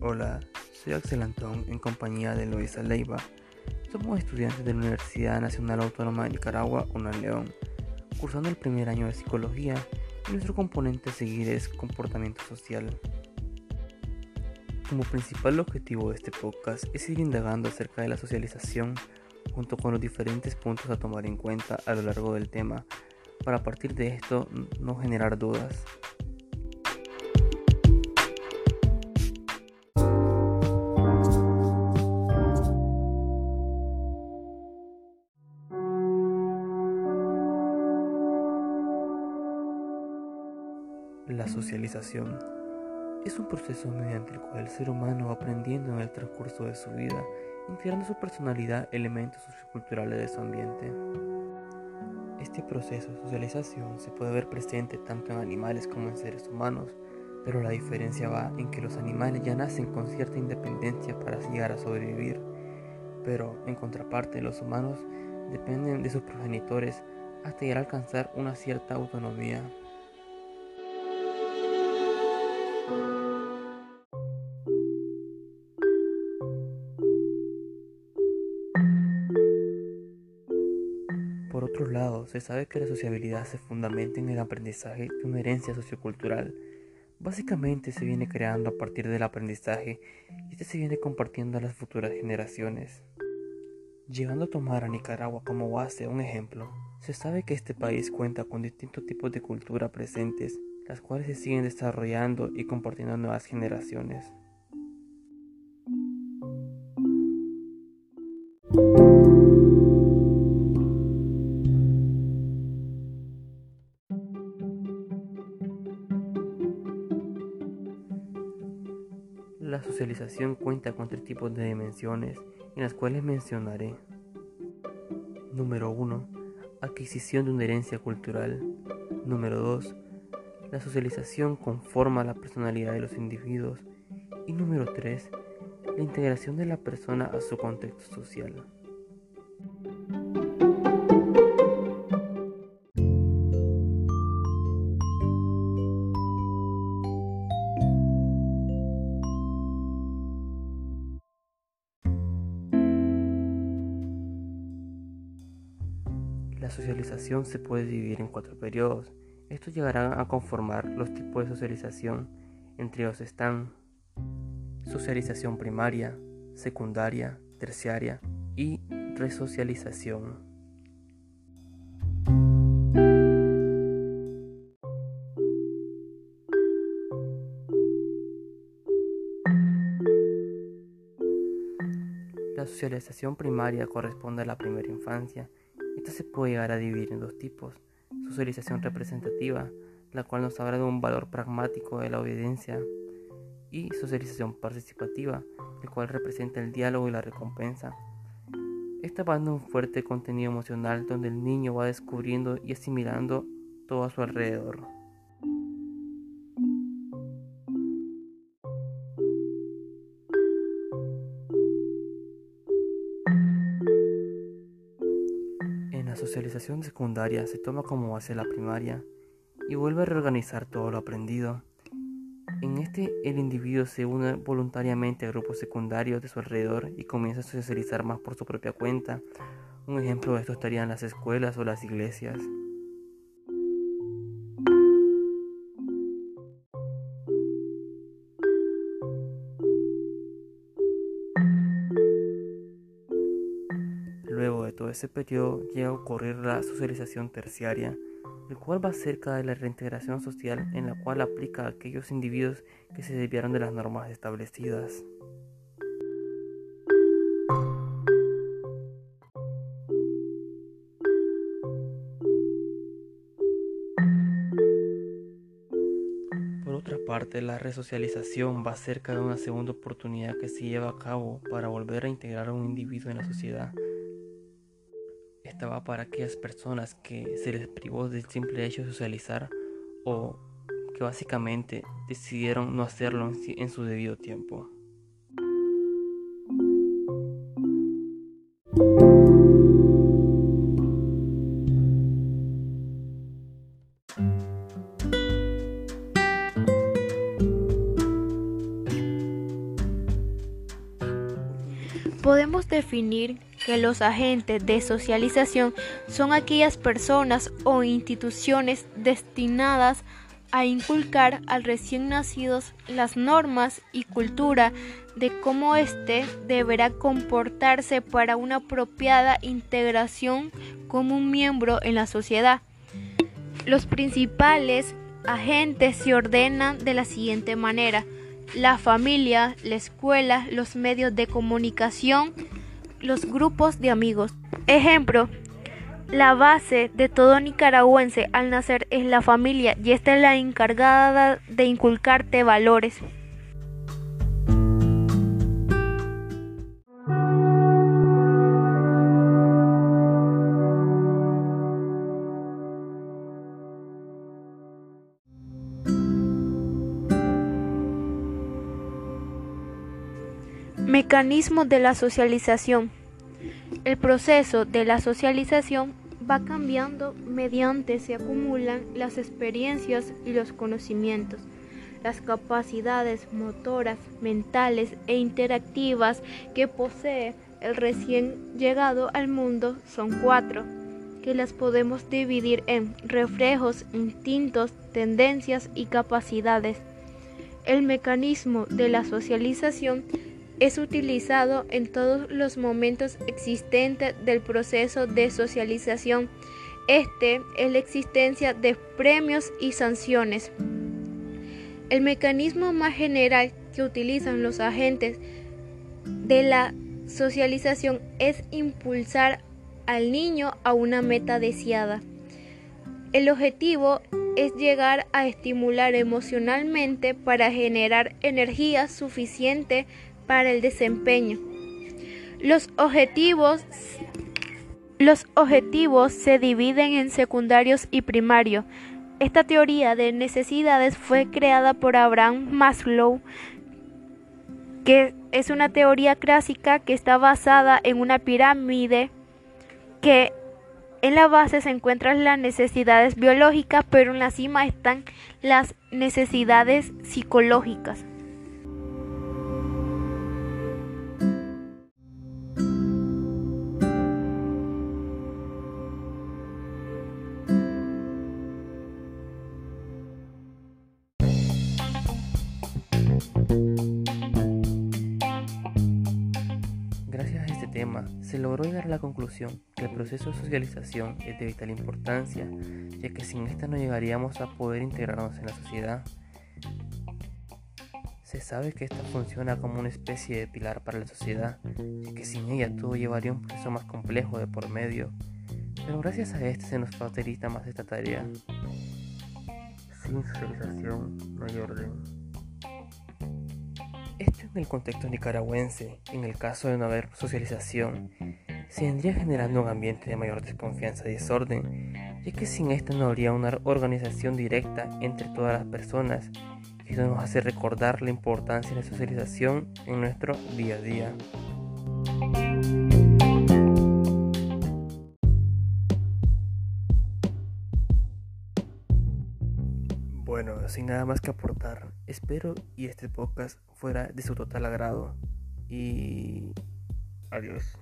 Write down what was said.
Hola, soy Axel Antón en compañía de Luisa Leiva. Somos estudiantes de la Universidad Nacional Autónoma de Nicaragua, UNA León, cursando el primer año de psicología y nuestro componente a seguir es comportamiento social. Como principal objetivo de este podcast es ir indagando acerca de la socialización junto con los diferentes puntos a tomar en cuenta a lo largo del tema para a partir de esto no generar dudas. Socialización es un proceso mediante el cual el ser humano aprendiendo en el transcurso de su vida, integrando su personalidad elementos socioculturales de su ambiente. Este proceso de socialización se puede ver presente tanto en animales como en seres humanos, pero la diferencia va en que los animales ya nacen con cierta independencia para llegar a sobrevivir, pero en contraparte los humanos dependen de sus progenitores hasta llegar a alcanzar una cierta autonomía. Otro lado, se sabe que la sociabilidad se fundamenta en el aprendizaje de una herencia sociocultural. Básicamente se viene creando a partir del aprendizaje y este se viene compartiendo a las futuras generaciones. Llegando a tomar a Nicaragua como base un ejemplo, se sabe que este país cuenta con distintos tipos de cultura presentes, las cuales se siguen desarrollando y compartiendo a nuevas generaciones. La socialización cuenta con tres tipos de dimensiones, en las cuales mencionaré. Número 1. Adquisición de una herencia cultural. Número 2. La socialización conforma la personalidad de los individuos. Y número 3. La integración de la persona a su contexto social. Socialización se puede dividir en cuatro periodos. Estos llegarán a conformar los tipos de socialización. Entre ellos están socialización primaria, secundaria, terciaria y resocialización. La socialización primaria corresponde a la primera infancia esta se puede llegar a dividir en dos tipos. Socialización representativa, la cual nos habla de un valor pragmático de la obediencia, y socialización participativa, el cual representa el diálogo y la recompensa. Esta va dando un fuerte contenido emocional donde el niño va descubriendo y asimilando todo a su alrededor. Socialización secundaria se toma como base la primaria y vuelve a reorganizar todo lo aprendido. En este, el individuo se une voluntariamente a grupos secundarios de su alrededor y comienza a socializar más por su propia cuenta. Un ejemplo de esto estarían las escuelas o las iglesias. Ese periodo llega a ocurrir la socialización terciaria, el cual va cerca de la reintegración social en la cual aplica a aquellos individuos que se desviaron de las normas establecidas. Por otra parte, la resocialización va cerca de una segunda oportunidad que se lleva a cabo para volver a integrar a un individuo en la sociedad estaba para aquellas personas que se les privó del simple hecho de socializar o que básicamente decidieron no hacerlo en su debido tiempo. Podemos definir que los agentes de socialización son aquellas personas o instituciones destinadas a inculcar al recién nacido las normas y cultura de cómo éste deberá comportarse para una apropiada integración como un miembro en la sociedad. Los principales agentes se ordenan de la siguiente manera la familia, la escuela, los medios de comunicación, los grupos de amigos. Ejemplo, la base de todo nicaragüense al nacer es la familia y esta es la encargada de inculcarte valores. Mecanismos de la socialización. El proceso de la socialización va cambiando mediante se acumulan las experiencias y los conocimientos. Las capacidades motoras, mentales e interactivas que posee el recién llegado al mundo son cuatro, que las podemos dividir en reflejos, instintos, tendencias y capacidades. El mecanismo de la socialización es utilizado en todos los momentos existentes del proceso de socialización. Este es la existencia de premios y sanciones. El mecanismo más general que utilizan los agentes de la socialización es impulsar al niño a una meta deseada. El objetivo es llegar a estimular emocionalmente para generar energía suficiente para el desempeño. Los objetivos, los objetivos se dividen en secundarios y primarios. Esta teoría de necesidades fue creada por Abraham Maslow, que es una teoría clásica que está basada en una pirámide que en la base se encuentran las necesidades biológicas, pero en la cima están las necesidades psicológicas. Se logró llegar a la conclusión que el proceso de socialización es de vital importancia, ya que sin esta no llegaríamos a poder integrarnos en la sociedad. Se sabe que esta funciona como una especie de pilar para la sociedad, ya que sin ella todo llevaría un proceso más complejo de por medio, pero gracias a este se nos facilita más esta tarea. Sin socialización no hay orden. Esto en el contexto nicaragüense, en el caso de no haber socialización, se vendría generando un ambiente de mayor desconfianza y desorden, ya que sin esta no habría una organización directa entre todas las personas, y eso nos hace recordar la importancia de la socialización en nuestro día a día. Sin nada más que aportar, espero y este podcast fuera de su total agrado. Y adiós.